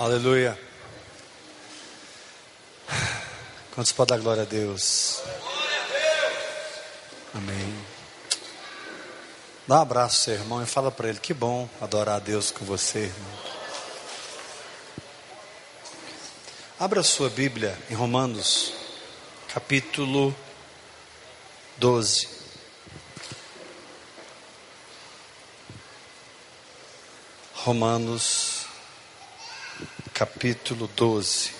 Aleluia. Quantos podem dar glória a Deus? Amém. Dá um abraço ao seu irmão e fala para ele: que bom adorar a Deus com você, irmão. Abra sua Bíblia em Romanos, capítulo 12. Romanos, capítulo 12.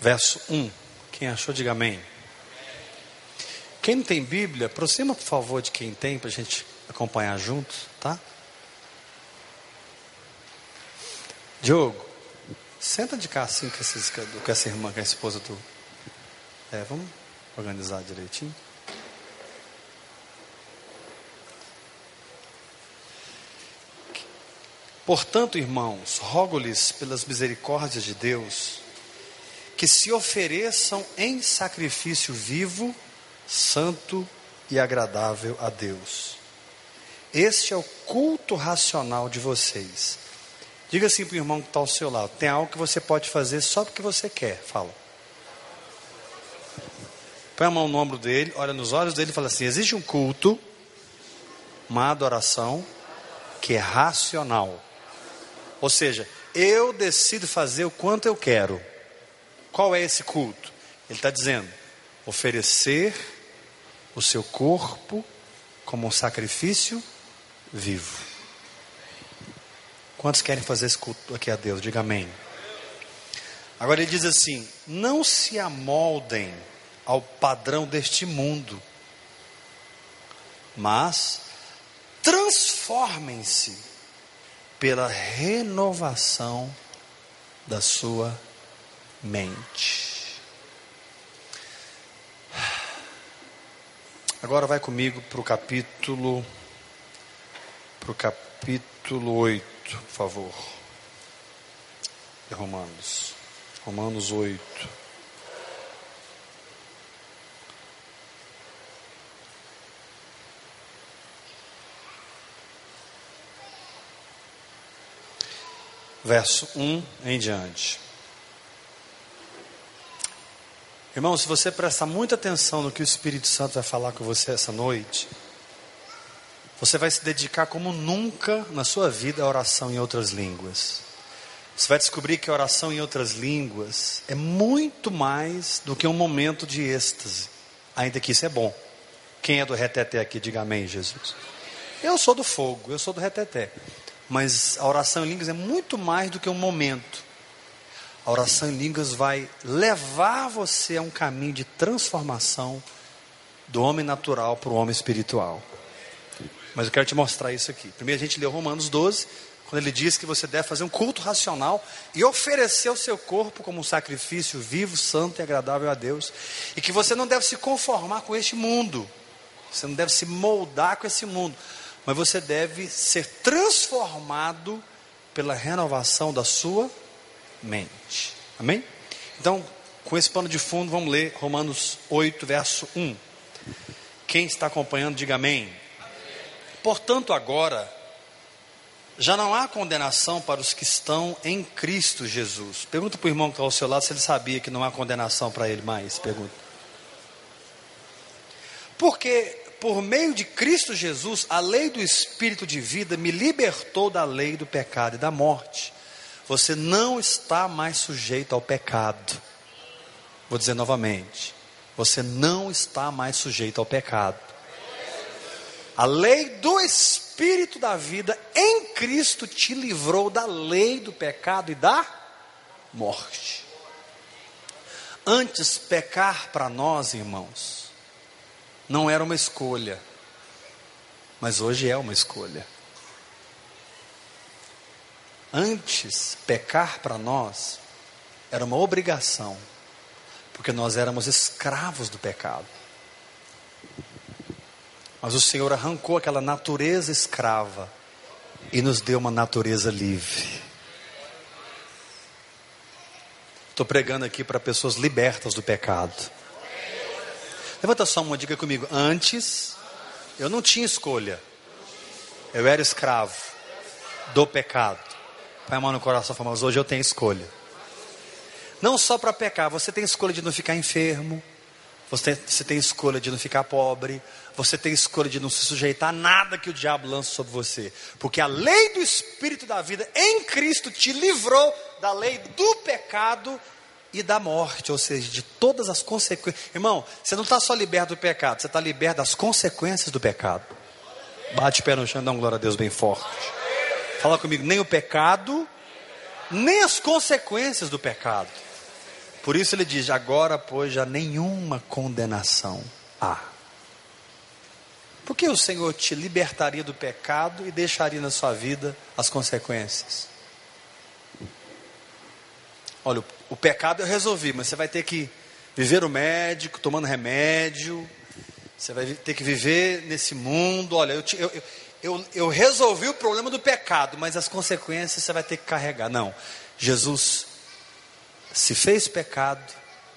Verso 1. Quem achou, diga amém. Quem não tem Bíblia, aproxima por favor de quem tem para a gente acompanhar junto, tá? Diogo, senta de cá assim com, esses, com essa irmã, com a esposa do. É, vamos organizar direitinho. Portanto, irmãos, rogo-lhes pelas misericórdias de Deus que se ofereçam em sacrifício vivo, santo e agradável a Deus. Este é o culto racional de vocês. Diga assim para o irmão que está ao seu lado: tem algo que você pode fazer só porque você quer. Fala. Põe a mão no ombro dele, olha nos olhos dele e fala assim: existe um culto, uma adoração que é racional. Ou seja, eu decido fazer o quanto eu quero. Qual é esse culto? Ele está dizendo: oferecer o seu corpo como um sacrifício vivo. Quantos querem fazer esse culto aqui a Deus? Diga amém. Agora ele diz assim: não se amoldem ao padrão deste mundo, mas transformem-se pela renovação da sua mente. Agora vai comigo para o capítulo, para o capítulo 8, por favor. De Romanos. Romanos 8. Verso 1 em diante. Irmão, se você prestar muita atenção no que o Espírito Santo vai falar com você essa noite, você vai se dedicar como nunca na sua vida à oração em outras línguas. Você vai descobrir que a oração em outras línguas é muito mais do que um momento de êxtase, ainda que isso é bom. Quem é do reteté aqui, diga amém, Jesus. Eu sou do fogo, eu sou do reteté. Mas a oração em línguas é muito mais do que um momento. A oração em línguas vai levar você a um caminho de transformação do homem natural para o homem espiritual. Mas eu quero te mostrar isso aqui. Primeiro a gente leu Romanos 12, quando ele diz que você deve fazer um culto racional e oferecer o seu corpo como um sacrifício vivo, santo e agradável a Deus. E que você não deve se conformar com este mundo. Você não deve se moldar com esse mundo. Mas você deve ser transformado pela renovação da sua mente. Amém? Então, com esse pano de fundo, vamos ler Romanos 8, verso 1. Quem está acompanhando, diga amém. Portanto, agora, já não há condenação para os que estão em Cristo Jesus. Pergunta para o irmão que está ao seu lado se ele sabia que não há condenação para ele mais. Pergunta. Porque por meio de Cristo Jesus, a lei do Espírito de vida me libertou da lei do pecado e da morte. Você não está mais sujeito ao pecado. Vou dizer novamente: você não está mais sujeito ao pecado. A lei do Espírito da vida em Cristo te livrou da lei do pecado e da morte. Antes, pecar para nós, irmãos, não era uma escolha, mas hoje é uma escolha. Antes, pecar para nós era uma obrigação, porque nós éramos escravos do pecado. Mas o Senhor arrancou aquela natureza escrava e nos deu uma natureza livre. Estou pregando aqui para pessoas libertas do pecado. Levanta só uma dica comigo. Antes, eu não tinha escolha. Eu era escravo do pecado. A mão no coração, mas hoje eu tenho escolha. Não só para pecar, você tem escolha de não ficar enfermo, você tem, você tem escolha de não ficar pobre, você tem escolha de não se sujeitar a nada que o diabo lança sobre você, porque a lei do Espírito da vida em Cristo te livrou da lei do pecado e da morte, ou seja, de todas as consequências. Irmão, você não está só liberto do pecado, você está liberto das consequências do pecado. Bate o pé no chão dá uma glória a Deus bem forte. Fala comigo, nem o pecado, nem as consequências do pecado. Por isso ele diz: agora, pois, já nenhuma condenação há. Por que o Senhor te libertaria do pecado e deixaria na sua vida as consequências? Olha, o, pecado eu resolvi, mas você vai ter que viver o médico, tomando remédio, você vai ter que viver nesse mundo. Olha, eu, te, eu, eu, eu resolvi o problema do pecado, mas as consequências você vai ter que carregar. Não, Jesus se fez pecado,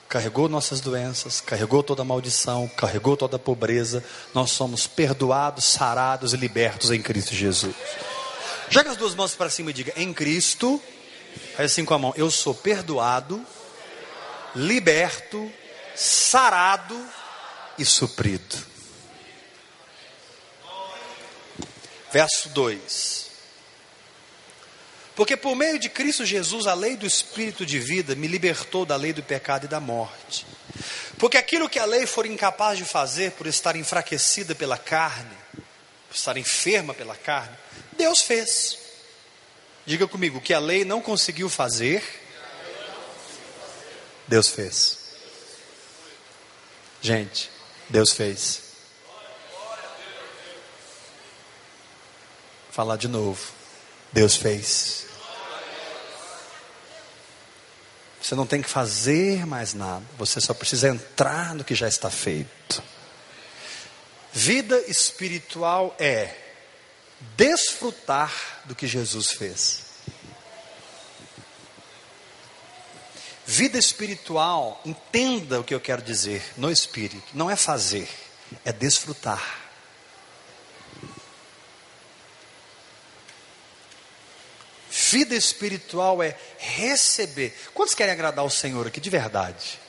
carregou nossas doenças, carregou toda a maldição, carregou toda a pobreza. Nós somos perdoados, sarados e libertos em Cristo Jesus. Joga as duas mãos para cima e diga: em Cristo, faz assim com a mão, eu sou perdoado, liberto, sarado e suprido. Verso 2. Porque por meio de Cristo Jesus, a lei do Espírito de vida me libertou da lei do pecado e da morte. Porque aquilo que a lei for incapaz de fazer por estar enfraquecida pela carne, por estar enferma pela carne, Deus fez. Diga comigo, que a lei não conseguiu fazer, Deus fez. Gente, Deus fez. Falar de novo. Deus fez. Você não tem que fazer mais nada, você só precisa entrar no que já está feito. Vida espiritual é desfrutar do que Jesus fez. Vida espiritual, entenda o que eu quero dizer no espírito, não é fazer, é desfrutar. Vida espiritual é receber. Quantos querem agradar o Senhor aqui de verdade?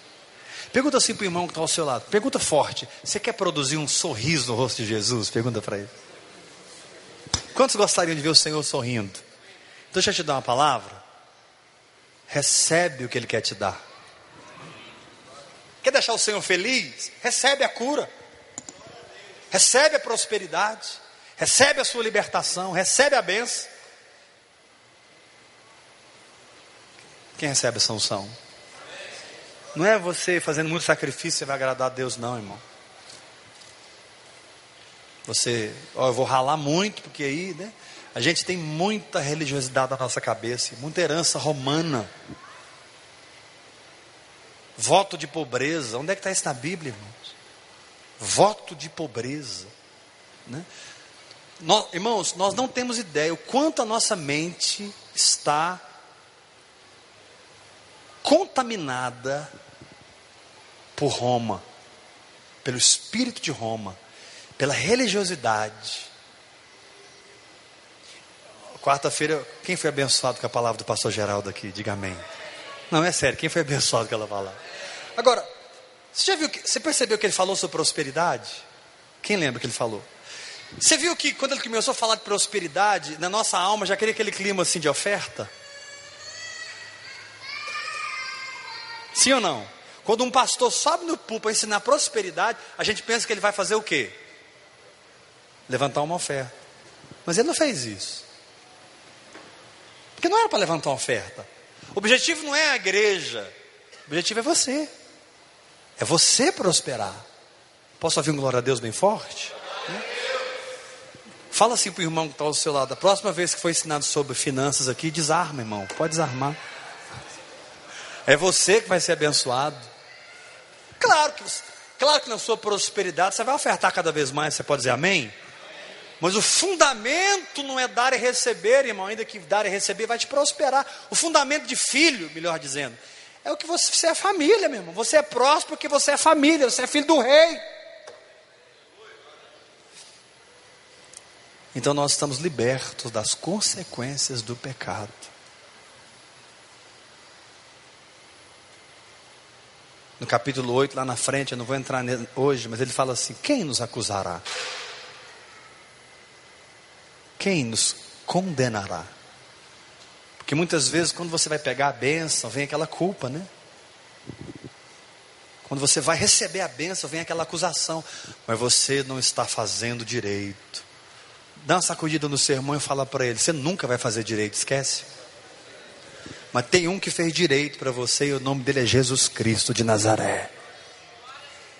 Pergunta assim para o irmão que está ao seu lado. Pergunta forte. Você quer produzir um sorriso no rosto de Jesus? Pergunta para ele. Quantos gostariam de ver o Senhor sorrindo? Então, deixa eu te dar uma palavra. Recebe o que Ele quer te dar. Quer deixar o Senhor feliz? Recebe a cura. Recebe a prosperidade. Recebe a sua libertação. Recebe a bênção. Quem recebe essa unção? Não é você fazendo muito sacrifício, você vai agradar a Deus, não, irmão. Você, ó, eu vou ralar muito, porque aí, né? A gente tem muita religiosidade na nossa cabeça, muita herança romana. Voto de pobreza. Onde é que está isso na Bíblia, irmãos? Voto de pobreza. Né? Nós, irmãos, nós não temos ideia o quanto a nossa mente está contaminada por Roma, pelo espírito de Roma, pela religiosidade. Quarta-feira, quem foi abençoado com a palavra do pastor Geraldo aqui? Diga amém. Não, é sério, quem foi abençoado com aquela palavra? Agora, você já viu, que, você percebeu que ele falou sobre prosperidade? Quem lembra que ele falou? Você viu que quando ele começou a falar de prosperidade, na nossa alma já queria aquele clima assim de oferta? Sim ou não? Quando um pastor sobe no púlpito para ensinar prosperidade, a gente pensa que ele vai fazer o quê? Levantar uma oferta. Mas ele não fez isso. Porque não era para levantar uma oferta. O objetivo não é a igreja. O objetivo é você. É você prosperar. Posso ouvir um glória a Deus bem forte? Fala assim para o irmão que está ao seu lado. A próxima vez que for ensinado sobre finanças aqui, desarma, irmão. Pode desarmar. É você que vai ser abençoado. Claro que, claro que na sua prosperidade você vai ofertar cada vez mais, você pode dizer amém? Mas o fundamento não é dar e receber, irmão, ainda que dar e receber vai te prosperar. O fundamento de filho, melhor dizendo, É o que você, você é família, meu irmão. Você é próspero porque você é família, você é filho do rei. Então nós estamos libertos das consequências do pecado. No capítulo 8, lá na frente, eu não vou entrar hoje, mas ele fala assim: quem nos acusará? Quem nos condenará? Porque muitas vezes, quando você vai pegar a bênção, vem aquela culpa, né? Quando você vai receber a bênção, vem aquela acusação, mas você não está fazendo direito. Dá uma sacudida no sermão e fala para ele: você nunca vai fazer direito, esquece. Mas tem um que fez direito para você e o nome dele é Jesus Cristo de Nazaré.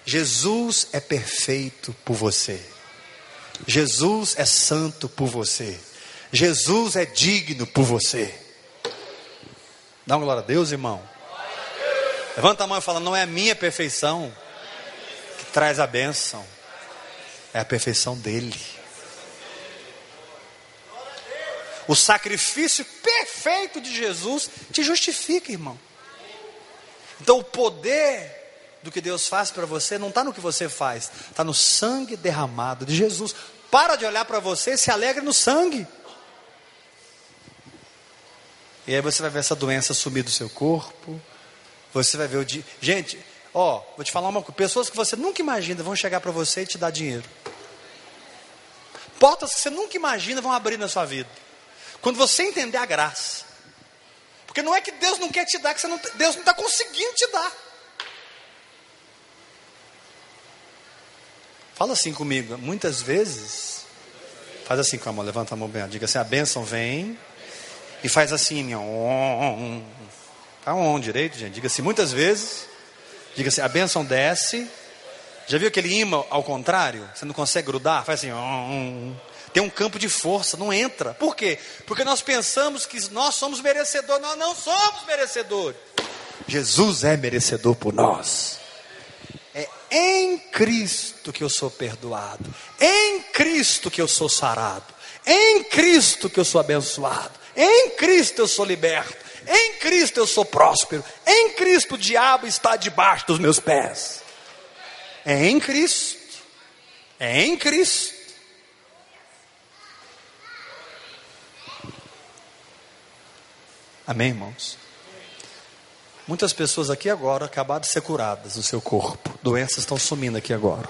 Jesus é perfeito por você. Jesus é santo por você. Jesus é digno por você. Dá uma glória a Deus, irmão. Levanta a mão e fala: Não é a minha perfeição que traz a bênção, é a perfeição dele. O sacrifício perfeito de Jesus te justifica, irmão. Então o poder do que Deus faz para você não está no que você faz, está no sangue derramado de Jesus. Para de olhar para você e se alegre no sangue. E aí você vai ver essa doença sumir do seu corpo. Você vai ver o dia. Gente, ó, vou te falar uma coisa: pessoas que você nunca imagina vão chegar para você e te dar dinheiro. Portas que você nunca imagina vão abrir na sua vida. Quando você entender a graça. Porque não é que Deus não quer te dar, que não, Deus não está conseguindo te dar. Fala assim comigo, muitas vezes, faz assim com a mão, levanta a mão bem, diga assim, a bênção vem, e faz assim, on, tá on direito, gente, diga assim, muitas vezes, diga assim, a bênção desce, já viu aquele imã ao contrário? Você não consegue grudar? Faz assim, tem um campo de força, não entra. Por quê? Porque nós pensamos que nós somos merecedores, nós não somos merecedores. Jesus é merecedor por nós. É em Cristo que eu sou perdoado, em Cristo que eu sou sarado, em Cristo que eu sou abençoado, em Cristo eu sou liberto, em Cristo eu sou próspero, em Cristo o diabo está debaixo dos meus pés. É em Cristo, é em Cristo. Amém, irmãos? Muitas pessoas aqui agora acabaram de ser curadas no seu corpo. Doenças estão sumindo aqui agora.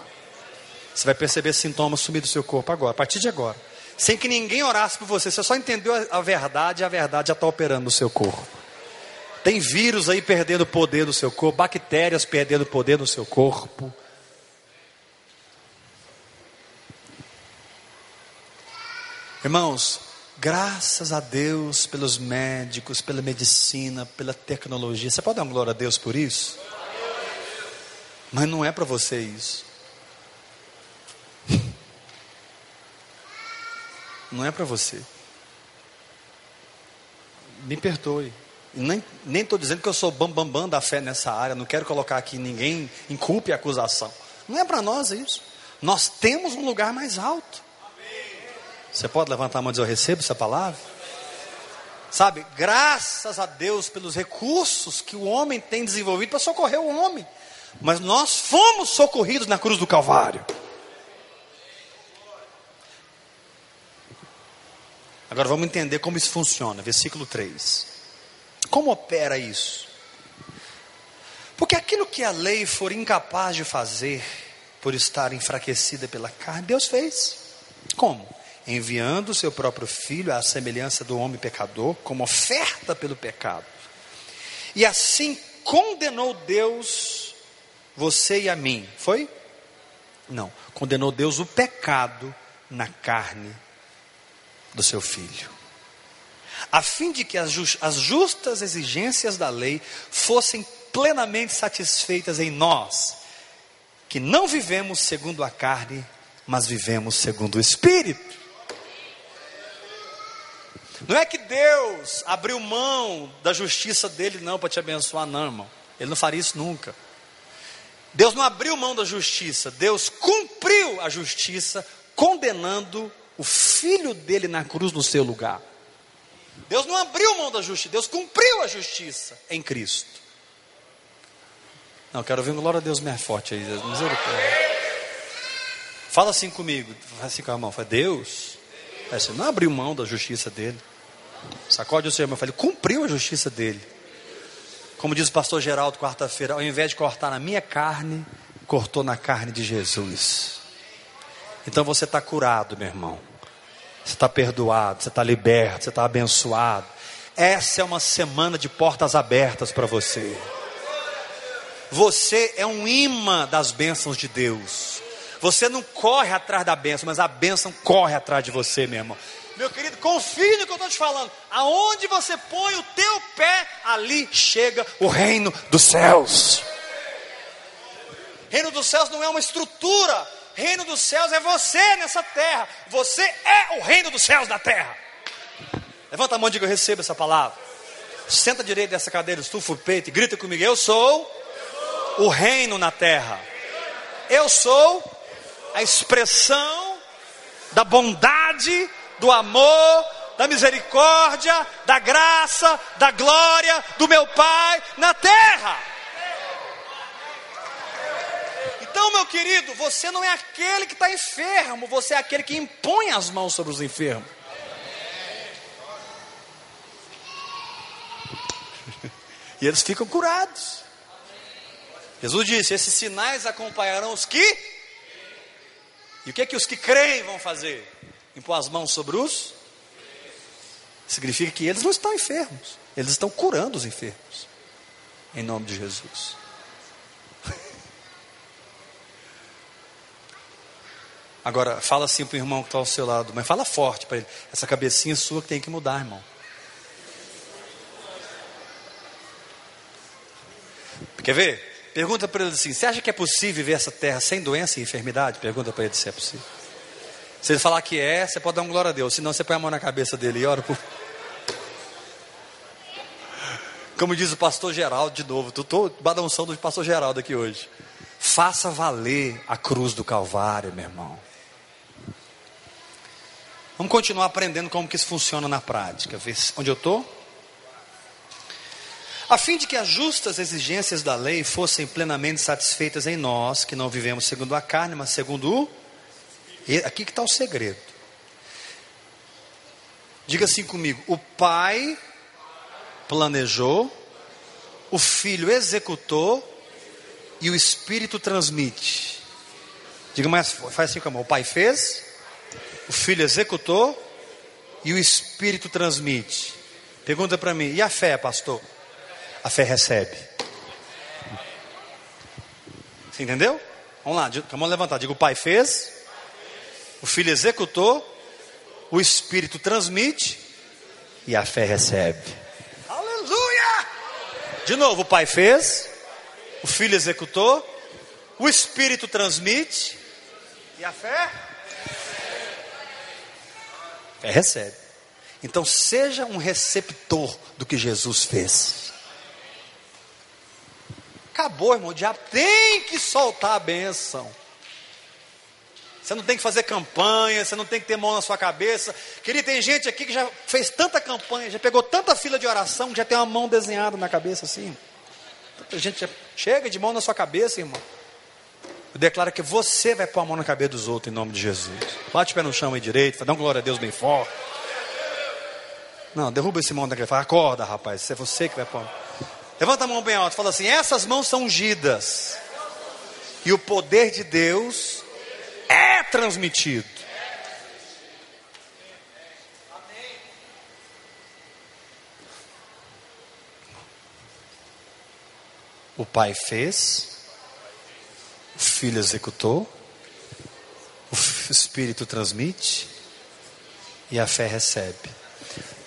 Você vai perceber sintomas sumir do seu corpo agora, a partir de agora. Sem que ninguém orasse por você, você só entendeu a verdade a verdade já está operando no seu corpo. Tem vírus aí perdendo poder no seu corpo, bactérias perdendo poder no seu corpo. Irmãos, Graças a Deus pelos médicos, pela medicina, pela tecnologia. Você pode dar uma glória a Deus por isso? Mas não é para você isso. Não é para você. Me perdoe. Nem estou dizendo que eu sou bambambam bam, bam da fé nessa área. Não quero colocar aqui ninguém em culpa e acusação. Não é para nós isso. Nós temos um lugar mais alto. Você pode levantar a mão e dizer: Eu recebo essa palavra? Sabe, graças a Deus pelos recursos que o homem tem desenvolvido para socorrer o homem. Mas nós fomos socorridos na cruz do Calvário. Agora vamos entender como isso funciona. Versículo 3. Como opera isso? Porque aquilo que a lei for incapaz de fazer, por estar enfraquecida pela carne, Deus fez. Como? Enviando o seu próprio filho à semelhança do homem pecador, como oferta pelo pecado. E assim condenou Deus você e a mim. Foi? Não. Condenou Deus o pecado na carne do seu filho. A fim de que as justas exigências da lei fossem plenamente satisfeitas em nós, que não vivemos segundo a carne, mas vivemos segundo o Espírito. Não é que Deus abriu mão da justiça dele, não, para te abençoar, não, irmão. Ele não faria isso nunca. Deus não abriu mão da justiça, Deus cumpriu a justiça, condenando o filho dele na cruz no seu lugar. Deus não abriu mão da justiça, Deus cumpriu a justiça em Cristo. Não, quero ouvir glória a Deus mais forte aí. Misericórdia. Fala assim comigo. Fala assim com a mão. Fala, Deus. É, você não abriu mão da justiça dele. Sacode o seu irmão. Fala, ele cumpriu a justiça dele. Como diz o pastor Geraldo quarta-feira, ao invés de cortar na minha carne, cortou na carne de Jesus. Então você está curado, meu irmão. Você está perdoado, você está liberto, você está abençoado. Essa é uma semana de portas abertas para você. Você é um imã das bênçãos de Deus. Você não corre atrás da bênção, mas a bênção corre atrás de você, meu irmão. Meu querido, confie no que eu estou te falando. Aonde você põe o teu pé, ali chega o reino dos céus. Reino dos céus não é uma estrutura. Reino dos céus é você nessa terra. Você é o reino dos céus da terra. Levanta a mão e diga: Eu recebo essa palavra. Senta direito dessa cadeira, estufa o peito e grita comigo: Eu sou o reino na terra. Eu sou a expressão da bondade do amor, da misericórdia, da graça, da glória do meu Pai na terra. Então, meu querido, você não é aquele que está enfermo, você é aquele que impõe as mãos sobre os enfermos. E eles ficam curados. Jesus disse: Esses sinais acompanharão os que. E o que é que os que creem vão fazer? Impor as mãos sobre os. Significa que eles não estão enfermos, eles estão curando os enfermos. Em nome de Jesus. Agora, fala assim para o irmão que está ao seu lado, mas fala forte para ele. Essa cabecinha sua que tem que mudar, irmão. Quer ver? Pergunta para ele assim: Você acha que é possível viver essa terra sem doença e enfermidade? Pergunta para ele se é possível. Se ele falar que é, você pode dar um glória a Deus. Senão você põe a mão na cabeça dele e ora por. Como diz o pastor Geraldo de novo, estou badãoção do pastor Geraldo aqui hoje. Faça valer a cruz do Calvário, meu irmão. Vamos continuar aprendendo como que isso funciona na prática. Ver onde eu estou? A fim de que as justas exigências da lei fossem plenamente satisfeitas em nós, que não vivemos segundo a carne, mas segundo o Aqui que está o segredo. Diga assim comigo: o pai planejou, o filho executou e o espírito transmite. Diga mais, faz assim com a mão: o pai fez, o filho executou e o espírito transmite. Pergunta para mim: e a fé, pastor? A fé recebe. Você entendeu? Vamos lá, mão levantada. Diga: o pai fez, o filho executou, o espírito transmite e a fé recebe. Aleluia! De novo, o pai fez, o filho executou, o espírito transmite e a fé fé recebe. Então seja um receptor do que Jesus fez. Acabou, irmão. O diabo tem que soltar a benção. Você não tem que fazer campanha, você não tem que ter mão na sua cabeça. Queria tem gente aqui que já fez tanta campanha, já pegou tanta fila de oração, que já tem uma mão desenhada na cabeça assim. Tanta gente já chega de mão na sua cabeça, irmão. Eu declaro que você vai pôr a mão na cabeça dos outros em nome de Jesus. Bate o pé no chão aí direito, dá um glória a Deus bem forte. Não, derruba esse mão daquele. Fala, acorda, rapaz, é você que vai pôr. Levanta a mão bem alto, fala assim: essas mãos são ungidas. E o poder de Deus transmitido. O pai fez, o filho executou, o espírito transmite e a fé recebe.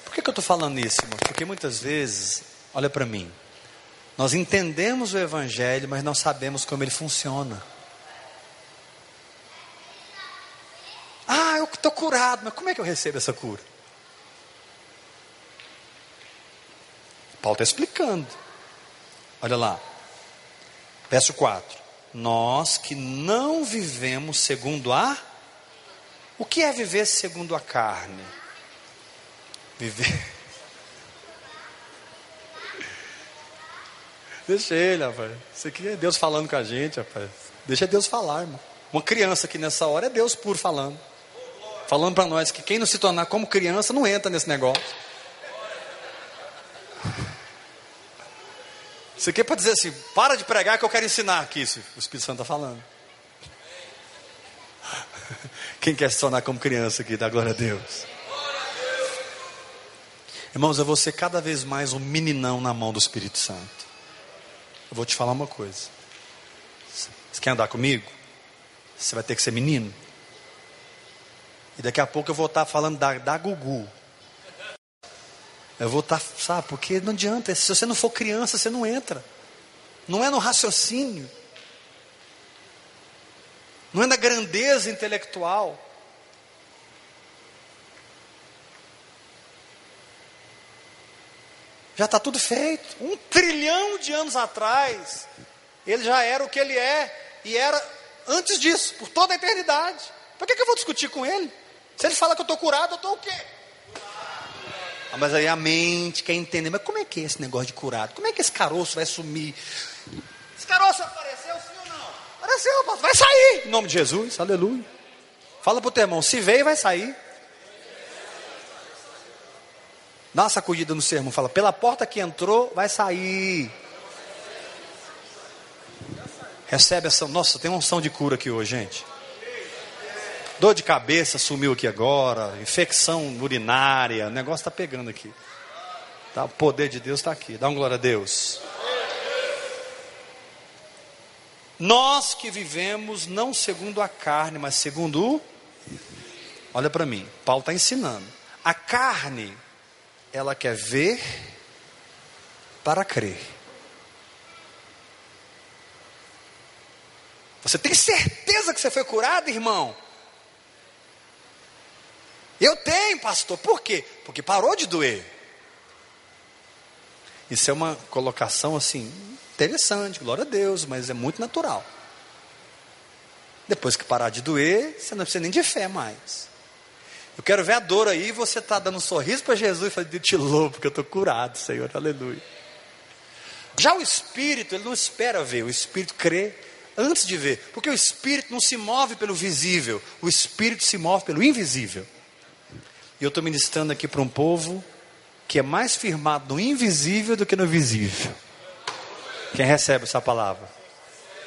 Por que, que eu estou falando isso, irmão? Porque muitas vezes, olha para mim, nós entendemos o Evangelho, mas não sabemos como ele funciona. Estou curado, mas como é que eu recebo essa cura? Paulo está explicando. Olha lá, verso 4: Nós que não vivemos segundo a. O que é viver segundo a carne? Viver. Deixa ele, rapaz. Isso aqui é Deus falando com a gente, rapaz. Deixa Deus falar, irmão. Uma criança aqui nessa hora é Deus puro falando. Falando para nós que quem não se tornar como criança não entra nesse negócio. Isso aqui é para dizer assim: para de pregar que eu quero ensinar aqui. Isso o Espírito Santo está falando. Quem quer se tornar como criança aqui, dá glória a Deus. Irmãos, eu vou ser cada vez mais um meninão na mão do Espírito Santo. Eu vou te falar uma coisa. Você quer andar comigo? Você vai ter que ser menino. E daqui a pouco eu vou estar falando da, da Gugu. Eu vou estar, sabe, porque não adianta. Se você não for criança, você não entra. Não é no raciocínio. Não é na grandeza intelectual. Já está tudo feito. Um trilhão de anos atrás, ele já era o que ele é. E era antes disso, por toda a eternidade. Por que, que eu vou discutir com ele? Se ele fala que eu estou curado, eu estou o quê? Ah, mas aí a mente quer entender, mas como é que é esse negócio de curado? Como é que esse caroço vai sumir? Esse caroço apareceu sim ou não? Apareceu, vai sair! Em nome de Jesus, aleluia. Fala para o teu irmão, se veio, vai sair. Dá uma sacudida no sermão, fala, pela porta que entrou, vai sair. Recebe essa. Nossa, tem uma unção de cura aqui hoje, gente. Dor de cabeça sumiu aqui agora, infecção urinária, o negócio está pegando aqui. Tá, o poder de Deus está aqui. Dá um glória a Deus. Nós que vivemos não segundo a carne, mas segundo o. Olha para mim, Paulo está ensinando. A carne, ela quer ver para crer. Você tem certeza que você foi curado, irmão? Eu tenho, pastor. Por quê? Porque parou de doer. Isso é uma colocação assim, interessante, glória a Deus, mas é muito natural. Depois que parar de doer, você não precisa nem de fé mais. Eu quero ver a dor aí e você está dando um sorriso para Jesus e falando, te louvo, porque eu estou curado, Senhor, aleluia. Já o Espírito, ele não espera ver, o Espírito crê antes de ver, porque o Espírito não se move pelo visível, o Espírito se move pelo invisível. E eu estou ministrando aqui para um povo que é mais firmado no invisível do que no visível. Quem recebe essa palavra?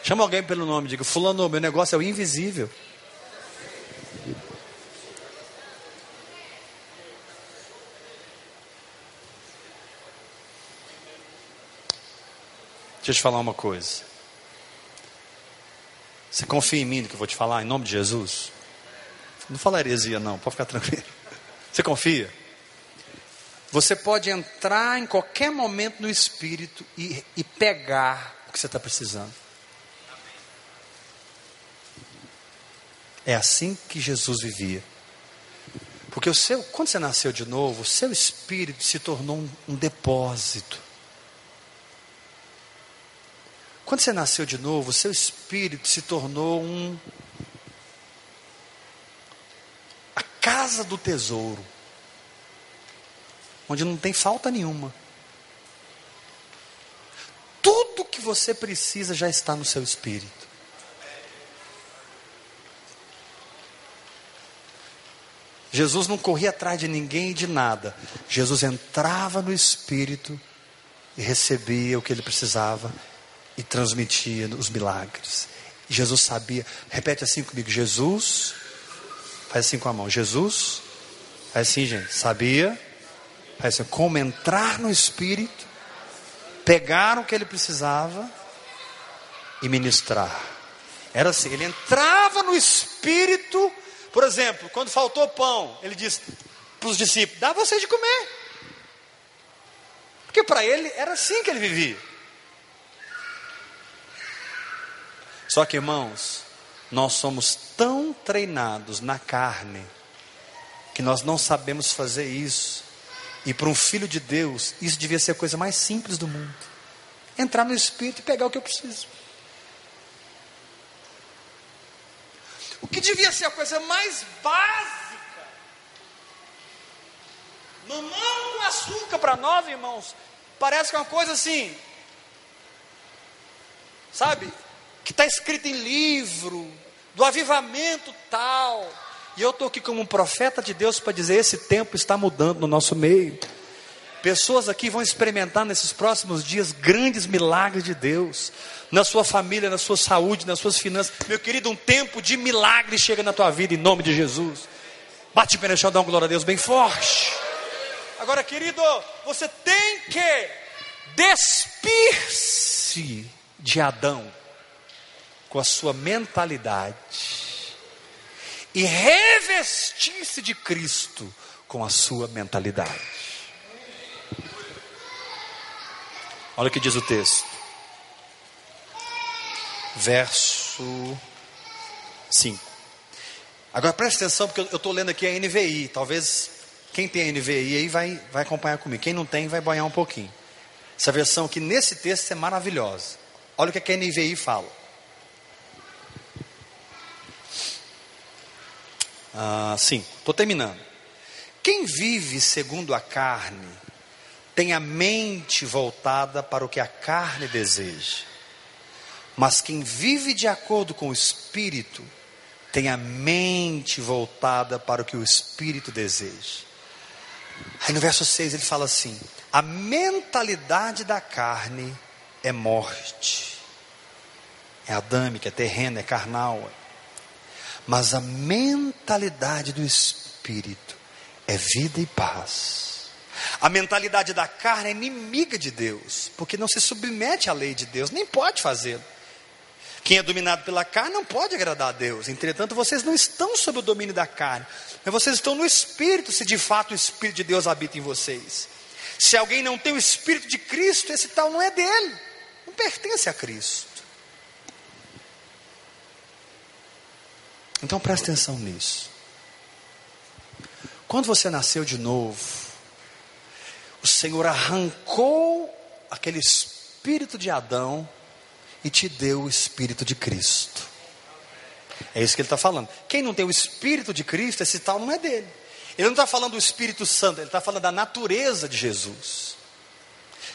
Chama alguém pelo nome, diga: Fulano, meu negócio é o invisível. Deixa eu te falar uma coisa. Você confia em mim no que eu vou te falar, em nome de Jesus? Não fala heresia, não, pode ficar tranquilo. Você confia? Você pode entrar em qualquer momento no Espírito e, e pegar o que você está precisando. É assim que Jesus vivia. Porque o seu, quando você nasceu de novo, o seu espírito se tornou um, um depósito. Quando você nasceu de novo, o seu espírito se tornou um casa do tesouro, onde não tem falta nenhuma. Tudo que você precisa já está no seu espírito. Jesus não corria atrás de ninguém e de nada. Jesus entrava no espírito e recebia o que ele precisava e transmitia os milagres. Jesus sabia, repete assim comigo: Jesus Faz assim com a mão. Jesus, faz assim, gente. Sabia? Faz assim, como entrar no Espírito, pegar o que ele precisava e ministrar. Era assim, ele entrava no Espírito, por exemplo, quando faltou pão, ele disse para os discípulos: dá vocês de comer. Porque para ele era assim que ele vivia. Só que, irmãos, nós somos tão treinados na carne que nós não sabemos fazer isso. E para um filho de Deus, isso devia ser a coisa mais simples do mundo. Entrar no Espírito e pegar o que eu preciso. O que devia ser a coisa mais básica. Mamão com açúcar para nós, irmãos. Parece que é uma coisa assim. sabe, que está escrito em livro, do avivamento tal. E eu estou aqui como um profeta de Deus para dizer: esse tempo está mudando no nosso meio. Pessoas aqui vão experimentar nesses próximos dias grandes milagres de Deus, na sua família, na sua saúde, nas suas finanças. Meu querido, um tempo de milagre chega na tua vida em nome de Jesus. Bate pé no chão, dá uma glória a Deus bem forte. Agora, querido, você tem que despir-se de Adão com a sua mentalidade e revestir-se de Cristo com a sua mentalidade. Olha o que diz o texto. Verso 5. Agora preste atenção, porque eu estou lendo aqui a NVI. Talvez quem tem a NVI aí vai, vai acompanhar comigo. Quem não tem, vai banhar um pouquinho. Essa versão aqui nesse texto é maravilhosa. Olha o que a NVI fala. Ah, sim, estou terminando. Quem vive segundo a carne tem a mente voltada para o que a carne deseja. Mas quem vive de acordo com o Espírito tem a mente voltada para o que o Espírito deseja. Aí no verso 6 ele fala assim: a mentalidade da carne é morte, é adâmica, é terrena, é carnal. Mas a mentalidade do Espírito é vida e paz a mentalidade da carne é inimiga de Deus, porque não se submete à lei de Deus, nem pode fazê-lo. Quem é dominado pela carne não pode agradar a Deus. Entretanto, vocês não estão sob o domínio da carne, mas vocês estão no Espírito, se de fato o Espírito de Deus habita em vocês. Se alguém não tem o Espírito de Cristo, esse tal não é dele, não pertence a Cristo. Então preste atenção nisso. Quando você nasceu de novo, o Senhor arrancou aquele espírito de Adão e te deu o espírito de Cristo. É isso que ele está falando. Quem não tem o espírito de Cristo, esse tal não é dele. Ele não está falando do Espírito Santo, ele está falando da natureza de Jesus.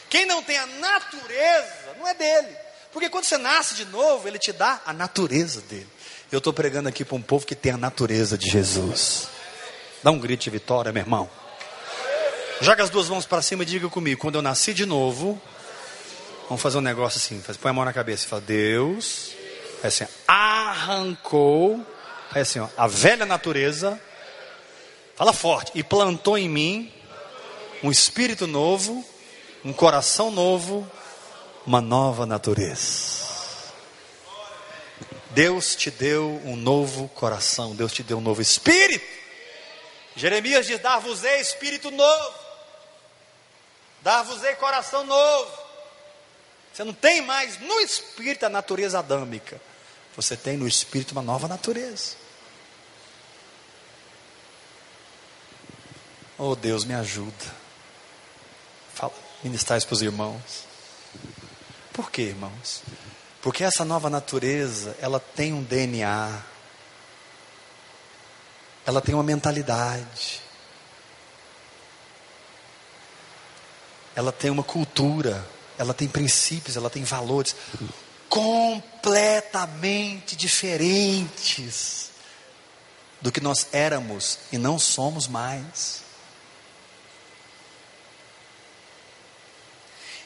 Quem não tem a natureza, não é dele. Porque quando você nasce de novo, ele te dá a natureza dele. Eu estou pregando aqui para um povo que tem a natureza de Jesus. Dá um grito de vitória, meu irmão. Joga as duas mãos para cima e diga comigo: quando eu nasci de novo, vamos fazer um negócio assim. Põe a mão na cabeça e fala: Deus, é assim, arrancou, é assim, ó, a velha natureza, fala forte, e plantou em mim um espírito novo, um coração novo, uma nova natureza. Deus te deu um novo coração, Deus te deu um novo espírito. Jeremias diz: Dar-vos-ei espírito novo Dar-vos-ei coração novo. Você não tem mais no espírito a natureza adâmica. Você tem no espírito uma nova natureza. Oh Deus, me ajuda. Fala, ministrar isso para os irmãos. Por quê, irmãos? Porque essa nova natureza, ela tem um DNA. Ela tem uma mentalidade. ela tem uma cultura, ela tem princípios, ela tem valores completamente diferentes do que nós éramos e não somos mais.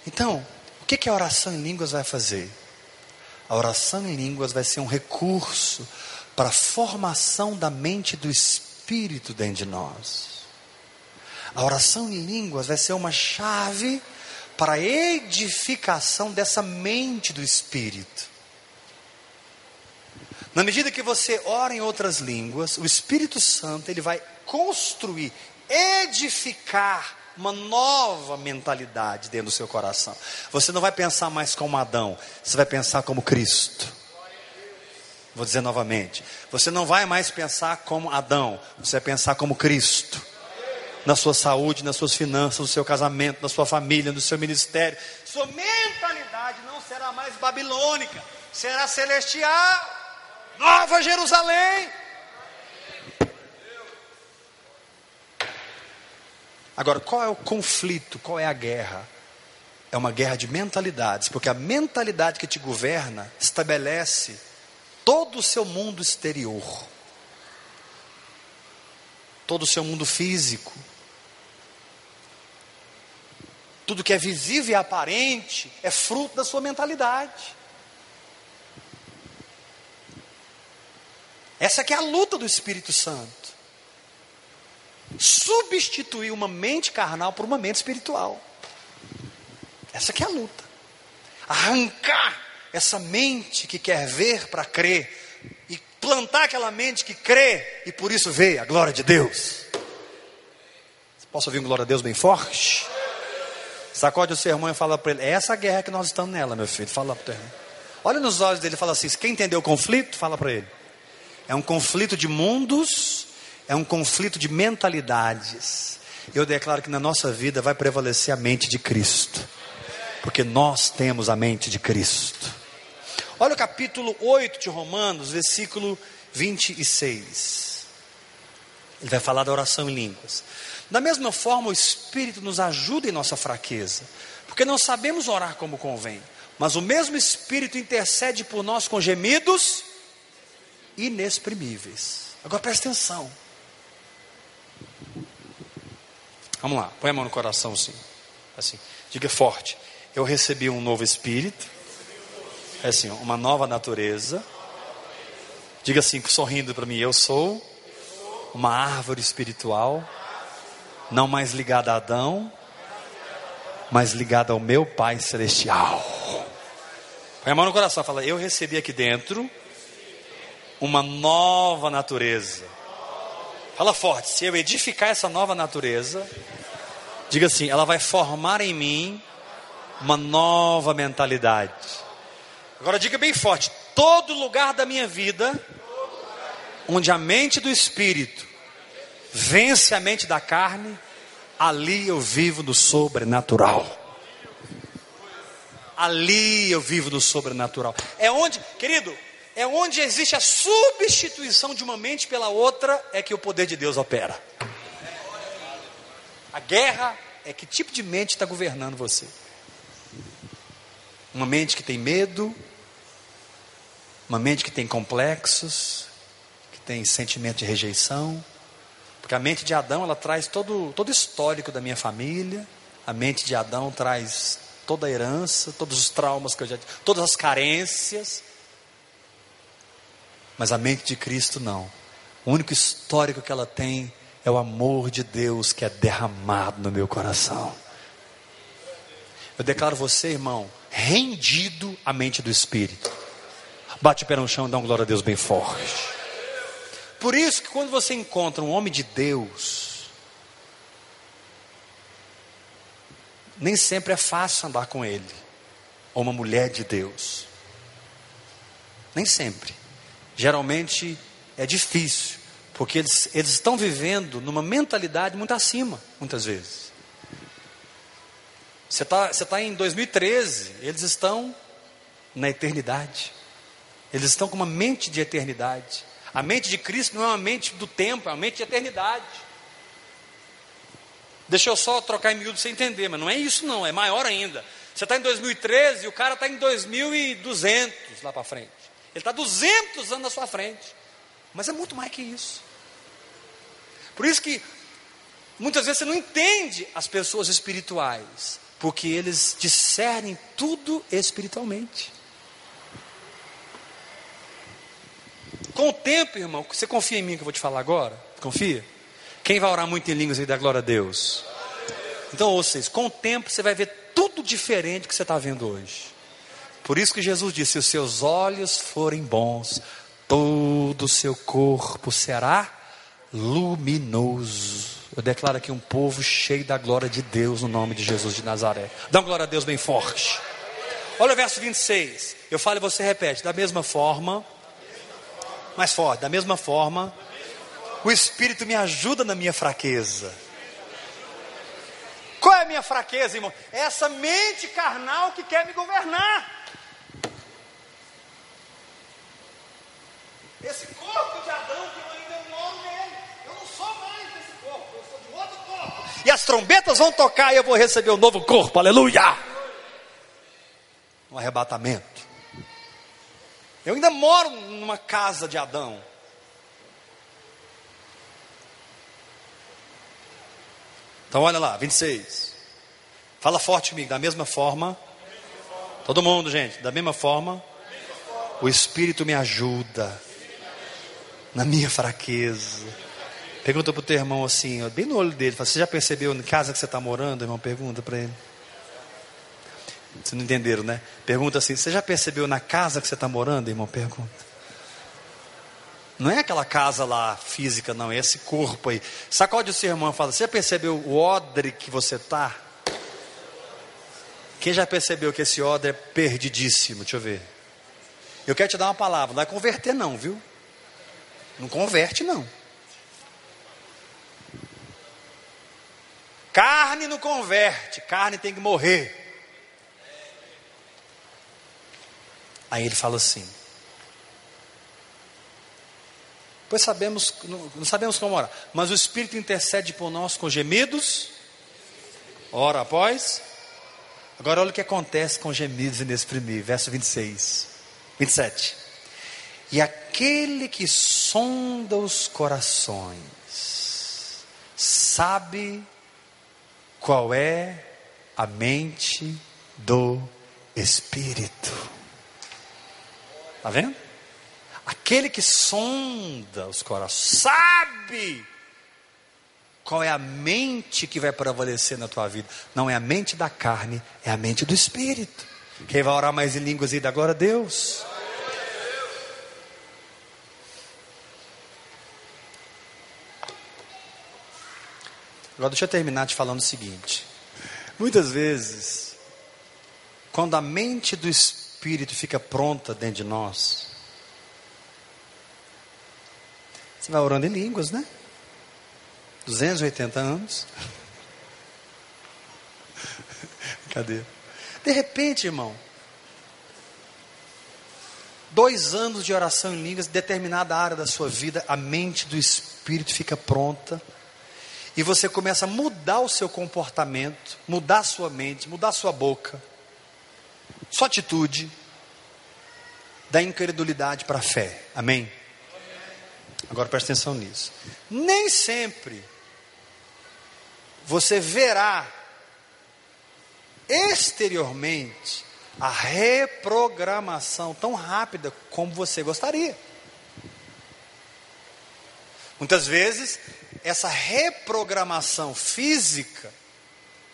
Então, o que, que a oração em línguas vai fazer? A oração em línguas vai ser um recurso para a formação da mente do espírito dentro de nós. A oração em línguas vai ser uma chave para a edificação dessa mente do Espírito. Na medida que você ora em outras línguas, o Espírito Santo ele vai construir, edificar uma nova mentalidade dentro do seu coração. Você não vai pensar mais como Adão, você vai pensar como Cristo. Vou dizer novamente: você não vai mais pensar como Adão, você vai pensar como Cristo na sua saúde, nas suas finanças, no seu casamento, na sua família, no seu ministério. Sua mentalidade não será mais babilônica, será celestial. Nova Jerusalém. Agora, qual é o conflito? Qual é a guerra? é uma guerra de mentalidades, porque a mentalidade que te governa estabelece todo o seu mundo exterior, todo o seu mundo físico, tudo que é visível e aparente é fruto da sua mentalidade. Essa que é a luta do Espírito Santo. Substituir uma mente carnal por uma mente espiritual. Essa que é a luta. Arrancar essa mente que quer ver para crer e plantar aquela mente que crê e por isso vê a glória de Deus. Posso ouvir um glória a Deus bem forte? Sacode o sermão e fala para ele: é essa guerra que nós estamos nela, meu filho. Fala para ele. Olha nos olhos dele e fala assim: quem entendeu o conflito, fala para ele. É um conflito de mundos, é um conflito de mentalidades. Eu declaro que na nossa vida vai prevalecer a mente de Cristo, porque nós temos a mente de Cristo. Olha o capítulo 8 de Romanos, versículo 26. Ele vai falar da oração em línguas. Da mesma forma, o Espírito nos ajuda em nossa fraqueza, porque não sabemos orar como convém, mas o mesmo Espírito intercede por nós com gemidos inexprimíveis. Agora presta atenção. Vamos lá, põe a mão no coração assim. assim. Diga forte. Eu recebi um novo espírito. É assim, uma nova natureza. Diga assim, sorrindo para mim, eu sou uma árvore espiritual não mais ligada a Adão, mas ligada ao meu Pai Celestial. Põe a mão no coração, fala: Eu recebi aqui dentro uma nova natureza. Fala forte, se eu edificar essa nova natureza, diga assim: ela vai formar em mim uma nova mentalidade. Agora diga bem forte: todo lugar da minha vida, onde a mente do Espírito vence a mente da carne, ali eu vivo no sobrenatural. Ali eu vivo no sobrenatural. É onde, querido, é onde existe a substituição de uma mente pela outra, é que o poder de Deus opera. A guerra é que tipo de mente está governando você? Uma mente que tem medo, uma mente que tem complexos, que tem sentimento de rejeição, porque a mente de Adão, ela traz todo, todo histórico da minha família. A mente de Adão traz toda a herança, todos os traumas que eu já tive, todas as carências. Mas a mente de Cristo não. O único histórico que ela tem é o amor de Deus que é derramado no meu coração. Eu declaro você, irmão, rendido à mente do Espírito. Bate o pé no chão e dá um glória a Deus bem forte. Por isso que quando você encontra um homem de Deus, nem sempre é fácil andar com ele, ou uma mulher de Deus. Nem sempre. Geralmente é difícil, porque eles, eles estão vivendo numa mentalidade muito acima, muitas vezes. Você está você tá em 2013, eles estão na eternidade. Eles estão com uma mente de eternidade. A mente de Cristo não é uma mente do tempo, é uma mente de eternidade. Deixa eu só trocar em miúdo você entender, mas não é isso não, é maior ainda. Você está em 2013 e o cara está em 2200 lá para frente. Ele está 200 anos na sua frente. Mas é muito mais que isso. Por isso que muitas vezes você não entende as pessoas espirituais, porque eles discernem tudo espiritualmente. Com o tempo, irmão, você confia em mim que eu vou te falar agora? Confia? Quem vai orar muito em línguas e dar glória a Deus? Então, ou seja, com o tempo você vai ver tudo diferente que você está vendo hoje. Por isso que Jesus disse: se os seus olhos forem bons, todo o seu corpo será luminoso. Eu declaro aqui um povo cheio da glória de Deus no nome de Jesus de Nazaré. Dá uma glória a Deus bem forte. Olha o verso 26. Eu falo e você repete. Da mesma forma, mais forte. Da mesma forma, o Espírito me ajuda na minha fraqueza. Qual é a minha fraqueza, irmão? É essa mente carnal que quer me governar. Esse corpo de Adão que eu ainda moro nele. Eu não sou mais desse corpo, eu sou de outro corpo. E as trombetas vão tocar e eu vou receber um novo corpo, aleluia. no arrebatamento. Eu ainda moro numa casa de Adão. Então olha lá, 26. Fala forte comigo, da mesma forma. Todo mundo, gente, da mesma forma. O Espírito me ajuda na minha fraqueza. Pergunta para o teu irmão assim, ó, bem no olho dele, fala, você já percebeu na casa que você está morando, irmão? Pergunta para ele. Vocês não entenderam, né? Pergunta assim: Você já percebeu na casa que você está morando, irmão? Pergunta. Não é aquela casa lá física, não, é esse corpo aí. Sacode o seu irmão e fala: Você percebeu o odre que você está? Quem já percebeu que esse odre é perdidíssimo? Deixa eu ver. Eu quero te dar uma palavra: não vai converter, não, viu? Não converte, não. Carne não converte, carne tem que morrer. Aí ele fala assim: Pois sabemos, não sabemos como orar, mas o Espírito intercede por nós com gemidos, ora após. Agora olha o que acontece com gemidos inexprimíveis, verso 26, 27. E aquele que sonda os corações, sabe qual é a mente do Espírito. Está vendo? Aquele que sonda os corações, sabe qual é a mente que vai prevalecer na tua vida. Não é a mente da carne, é a mente do Espírito. Quem vai orar mais em línguas e dar glória a Deus? Agora deixa eu terminar te falando o seguinte. Muitas vezes, quando a mente do Espírito fica pronta dentro de nós. Você vai orando em línguas, né? 280 anos. Cadê? De repente, irmão, dois anos de oração em línguas, determinada área da sua vida, a mente do Espírito fica pronta. E você começa a mudar o seu comportamento, mudar a sua mente, mudar a sua boca sua atitude da incredulidade para a fé. Amém? Agora preste atenção nisso. Nem sempre você verá exteriormente a reprogramação tão rápida como você gostaria. Muitas vezes, essa reprogramação física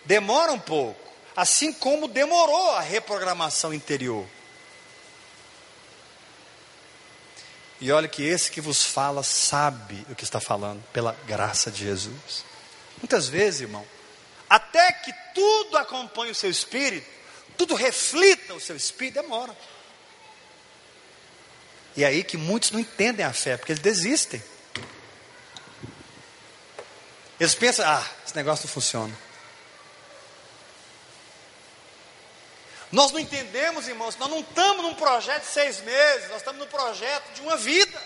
demora um pouco assim como demorou a reprogramação interior. E olha que esse que vos fala sabe o que está falando, pela graça de Jesus. Muitas vezes, irmão, até que tudo acompanhe o seu espírito, tudo reflita o seu espírito, demora. E é aí que muitos não entendem a fé, porque eles desistem. Eles pensam, ah, esse negócio não funciona. Nós não entendemos, irmãos, nós não estamos num projeto de seis meses, nós estamos num projeto de uma vida.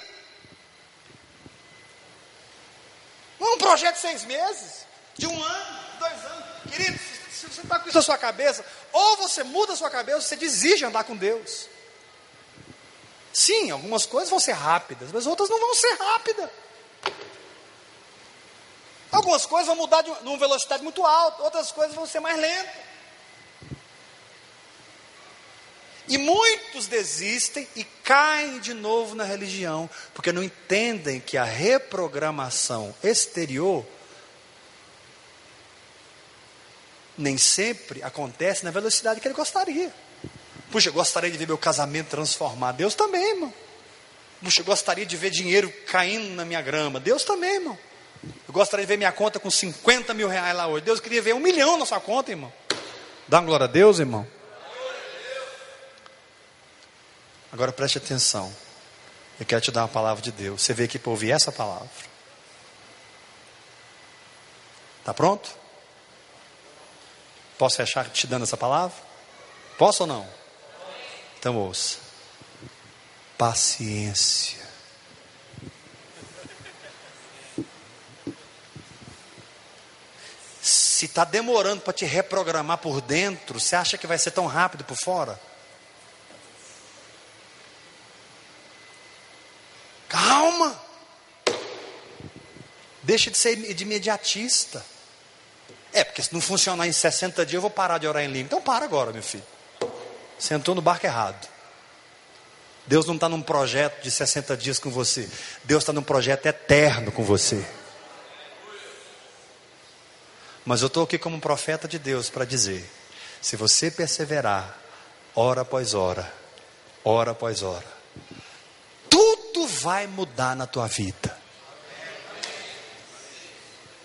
Não é um projeto de seis meses, de um ano, dois anos. Querido, se você está com isso na sua cabeça, ou você muda a sua cabeça, ou você desiste de andar com Deus. Sim, algumas coisas vão ser rápidas, mas outras não vão ser rápidas. Algumas coisas vão mudar de uma velocidade muito alta, outras coisas vão ser mais lentas. E muitos desistem e caem de novo na religião, porque não entendem que a reprogramação exterior nem sempre acontece na velocidade que ele gostaria. Puxa, eu gostaria de ver meu casamento transformado. Deus também, irmão. Puxa, gostaria de ver dinheiro caindo na minha grama. Deus também, irmão. Eu gostaria de ver minha conta com 50 mil reais lá hoje. Deus queria ver um milhão na sua conta, irmão. Dá uma glória a Deus, irmão. Agora preste atenção. Eu quero te dar uma palavra de Deus. Você veio aqui para ouvir essa palavra. Está pronto? Posso fechar te dando essa palavra? Posso ou não? Então ouça. Paciência. Se está demorando para te reprogramar por dentro, você acha que vai ser tão rápido por fora? Calma! Deixa de ser de imediatista. É, porque se não funcionar em 60 dias, eu vou parar de orar em língua. Então para agora, meu filho. Sentou no barco errado. Deus não está num projeto de 60 dias com você. Deus está num projeto eterno com você. Mas eu estou aqui como um profeta de Deus para dizer: se você perseverar, hora após hora, hora após hora, tudo vai mudar na tua vida.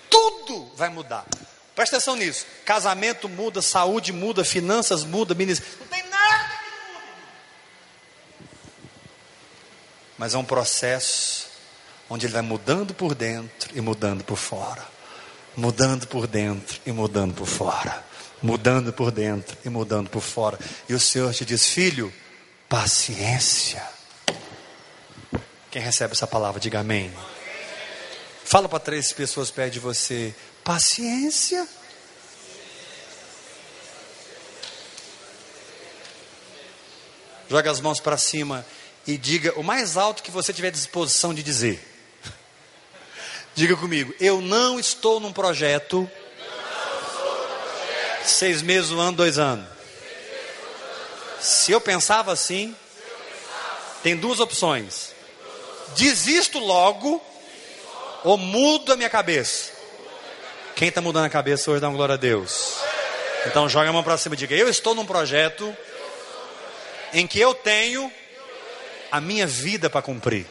Tudo vai mudar. Presta atenção nisso. Casamento muda, saúde muda, finanças muda, ministério. Não tem nada que mude. Mas é um processo onde ele vai mudando por dentro e mudando por fora. Mudando por dentro e mudando por fora. Mudando por dentro e mudando por fora. E o Senhor te diz: Filho, paciência. Quem recebe essa palavra, diga amém. Fala para três pessoas perto de você: paciência. Joga as mãos para cima e diga o mais alto que você tiver disposição de dizer. Diga comigo, eu não estou num projeto. Seis meses, um ano, dois anos. Se eu pensava assim, tem duas opções desisto logo ou mudo a minha cabeça? Quem está mudando a cabeça hoje dá uma glória a Deus. Então joga a mão para cima e diga: Eu estou num projeto em que eu tenho a minha vida para cumprir.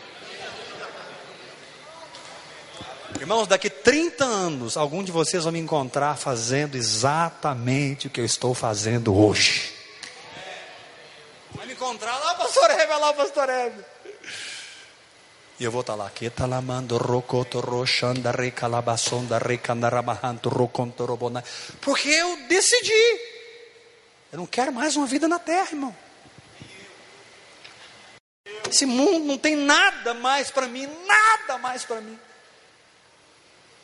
Irmãos, daqui 30 anos, algum de vocês vão me encontrar fazendo exatamente o que eu estou fazendo hoje. Vai me encontrar lá, pastor Hebe, lá, pastor Hebe. E eu vou estar lá. Porque eu decidi. Eu não quero mais uma vida na terra, irmão. Esse mundo não tem nada mais para mim, nada mais para mim.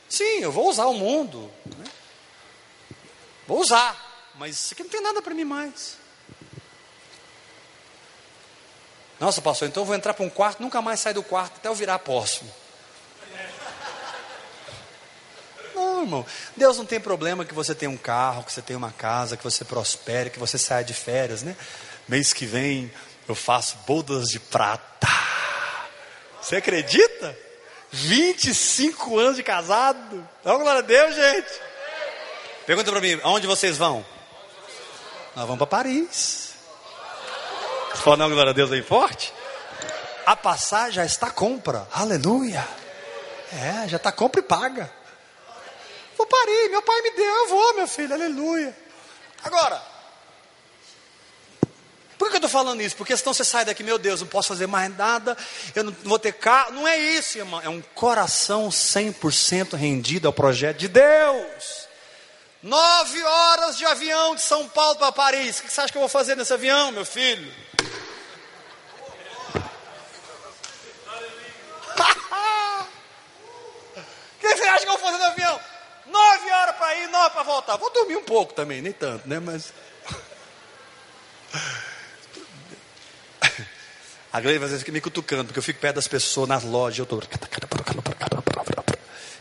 Sim, eu vou usar o mundo. Né? Vou usar, mas isso aqui não tem nada para mim mais. Nossa, pastor, então eu vou entrar para um quarto, nunca mais sair do quarto até eu virar apóstolo. Não, irmão. Deus não tem problema que você tenha um carro, que você tenha uma casa, que você prospere, que você saia de férias, né? Mês que vem eu faço bodas de prata. Você acredita? 25 anos de casado. Dá glória a Deus, gente. Pergunta para mim, aonde vocês vão? Nós vamos para Paris. Fala não, glória a Deus aí forte. A passagem já está compra. Aleluia. É, já está compra e paga. Vou parir, meu pai me deu, eu vou, meu filho, aleluia. Agora, por que eu estou falando isso? Porque senão você sai daqui, meu Deus, não posso fazer mais nada, eu não vou ter carro. Não é isso, irmão. É um coração 100% rendido ao projeto de Deus. Nove horas de avião de São Paulo para Paris. O que você acha que eu vou fazer nesse avião, meu filho? O que você acha que eu vou fazer no avião? Nove horas para ir, nove para voltar. Vou dormir um pouco também, nem tanto, né? Mas. A Gleice às vezes me cutucando, porque eu fico perto das pessoas nas lojas, eu estou.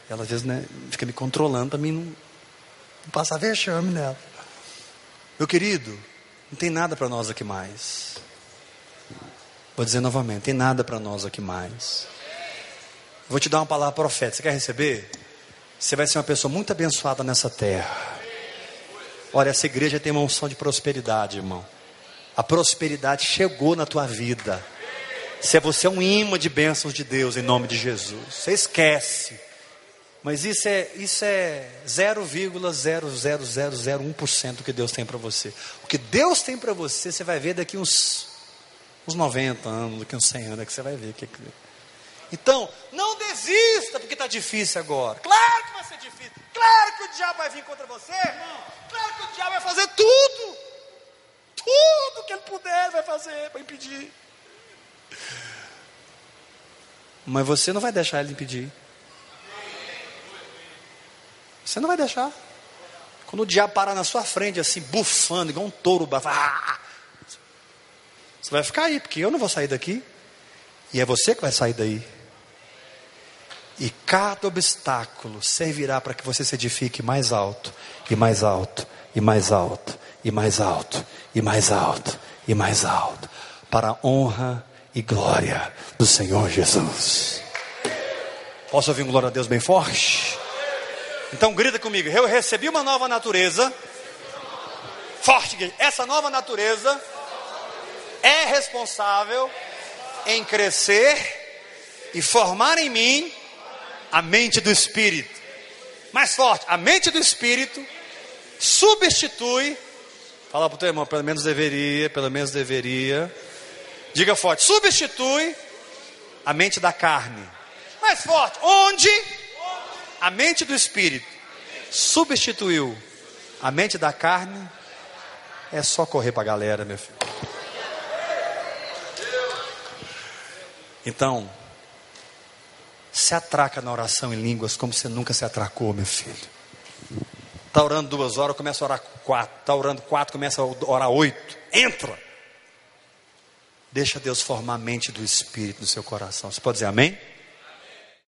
Ela às vezes né, fica me controlando para mim não, não passar vexame nela. Meu querido, não tem nada para nós aqui mais. Vou dizer novamente, tem nada para nós aqui mais. Vou te dar uma palavra profética. Você quer receber? Você vai ser uma pessoa muito abençoada nessa terra. Olha, essa igreja tem uma unção de prosperidade, irmão. A prosperidade chegou na tua vida. Se você é um imã de bênçãos de Deus em nome de Jesus. Você esquece. Mas isso é isso é 0,00001% do que Deus tem para você. O que Deus tem para você, você vai ver daqui uns uns 90 anos, daqui uns 100 anos, é que você vai ver que então, não desista porque está difícil agora. Claro que vai ser difícil. Claro que o diabo vai vir contra você, irmão. Claro que o diabo vai fazer tudo. Tudo que ele puder vai fazer para impedir. Mas você não vai deixar ele impedir. Você não vai deixar. Quando o diabo parar na sua frente, assim, bufando, igual um touro, ah! você vai ficar aí, porque eu não vou sair daqui. E é você que vai sair daí. E cada obstáculo servirá para que você se edifique mais alto, e mais alto, e mais alto, e mais alto, e mais alto, e mais alto, para a honra e glória do Senhor Jesus. Posso ouvir um glória a Deus bem forte? Então grita comigo, eu recebi uma nova natureza. Forte, essa nova natureza é responsável em crescer e formar em mim a mente do Espírito. Mais forte, a mente do Espírito substitui. Fala para o teu irmão, pelo menos deveria, pelo menos deveria. Diga forte, substitui a mente da carne. Mais forte, onde a mente do Espírito substituiu a mente da carne, é só correr para a galera, meu filho. Então, se atraca na oração em línguas como você nunca se atracou, meu filho. Está orando duas horas, começa a orar quatro. Está orando quatro, começa a orar oito. Entra. Deixa Deus formar a mente do Espírito no seu coração. Você pode dizer amém?